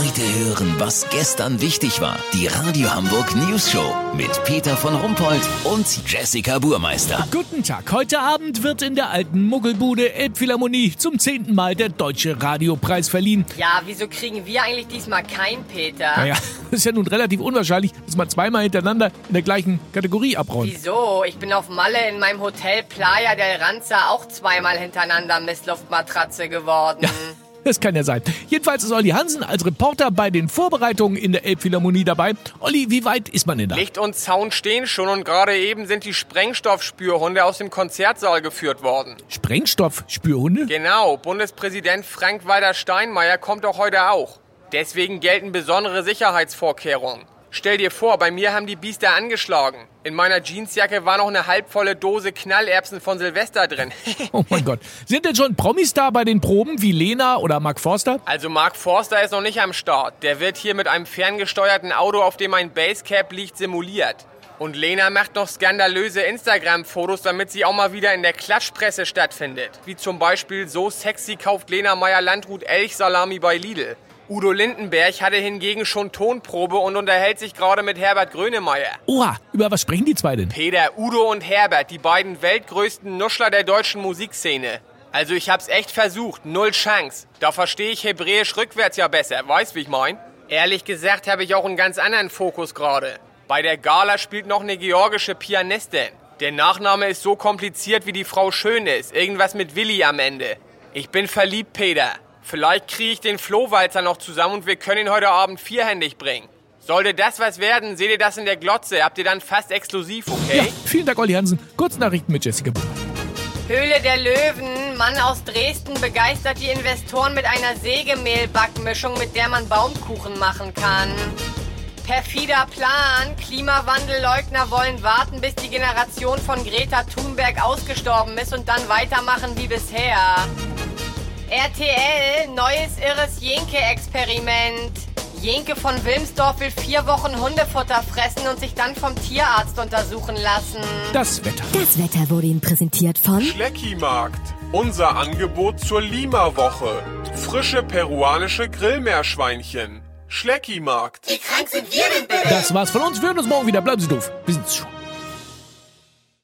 Heute hören, was gestern wichtig war. Die Radio Hamburg News Show mit Peter von Rumpold und Jessica Burmeister. Guten Tag. Heute Abend wird in der alten Muggelbude Elbphilharmonie zum zehnten Mal der Deutsche Radiopreis verliehen. Ja, wieso kriegen wir eigentlich diesmal keinen Peter? Naja, ist ja nun relativ unwahrscheinlich, dass man zweimal hintereinander in der gleichen Kategorie abräumt. Wieso? Ich bin auf Malle in meinem Hotel Playa del Ranza auch zweimal hintereinander Missluftmatratze geworden. Ja. Das kann ja sein. Jedenfalls ist Olli Hansen als Reporter bei den Vorbereitungen in der Elbphilharmonie dabei. Olli, wie weit ist man denn da? Licht und Zaun stehen schon und gerade eben sind die Sprengstoffspürhunde aus dem Konzertsaal geführt worden. Sprengstoffspürhunde? Genau, Bundespräsident Frank-Walter Steinmeier kommt auch heute auch. Deswegen gelten besondere Sicherheitsvorkehrungen. Stell dir vor, bei mir haben die Biester angeschlagen. In meiner Jeansjacke war noch eine halbvolle Dose Knallerbsen von Silvester drin. oh mein Gott. Sind denn schon Promis da bei den Proben wie Lena oder Mark Forster? Also Mark Forster ist noch nicht am Start. Der wird hier mit einem ferngesteuerten Auto, auf dem ein Basecap liegt, simuliert. Und Lena macht noch skandalöse Instagram-Fotos, damit sie auch mal wieder in der Klatschpresse stattfindet. Wie zum Beispiel so sexy kauft Lena Meyer-Landrut Elchsalami bei Lidl. Udo Lindenberg hatte hingegen schon Tonprobe und unterhält sich gerade mit Herbert Grönemeyer. Oha, über was sprechen die zwei denn? Peter, Udo und Herbert, die beiden weltgrößten Nuschler der deutschen Musikszene. Also ich hab's echt versucht, null Chance. Da verstehe ich Hebräisch rückwärts ja besser, weißt wie ich mein? Ehrlich gesagt habe ich auch einen ganz anderen Fokus gerade. Bei der Gala spielt noch eine georgische Pianistin. Der Nachname ist so kompliziert wie die Frau schön ist. Irgendwas mit Willi am Ende. Ich bin verliebt, Peter. Vielleicht kriege ich den Flohwalzer noch zusammen und wir können ihn heute Abend vierhändig bringen. Sollte das was werden, seht ihr das in der Glotze. Habt ihr dann fast exklusiv, okay? Ja, vielen Dank, Olli Hansen. Kurznachrichten mit Jessica Höhle der Löwen. Mann aus Dresden begeistert die Investoren mit einer Sägemehlbackmischung, mit der man Baumkuchen machen kann. Perfider Plan. Klimawandelleugner wollen warten, bis die Generation von Greta Thunberg ausgestorben ist und dann weitermachen wie bisher. RTL, neues irres Jenke-Experiment. Jenke von Wilmsdorf will vier Wochen Hundefutter fressen und sich dann vom Tierarzt untersuchen lassen. Das Wetter. Das Wetter wurde Ihnen präsentiert von Schleckimarkt. Unser Angebot zur Lima-Woche. Frische peruanische Grillmeerschweinchen. Schleckimarkt. Wie krank sind wir denn bitte? Das war's von uns. Wir hören uns morgen wieder. Bleiben Sie doof. Wir sind's schon.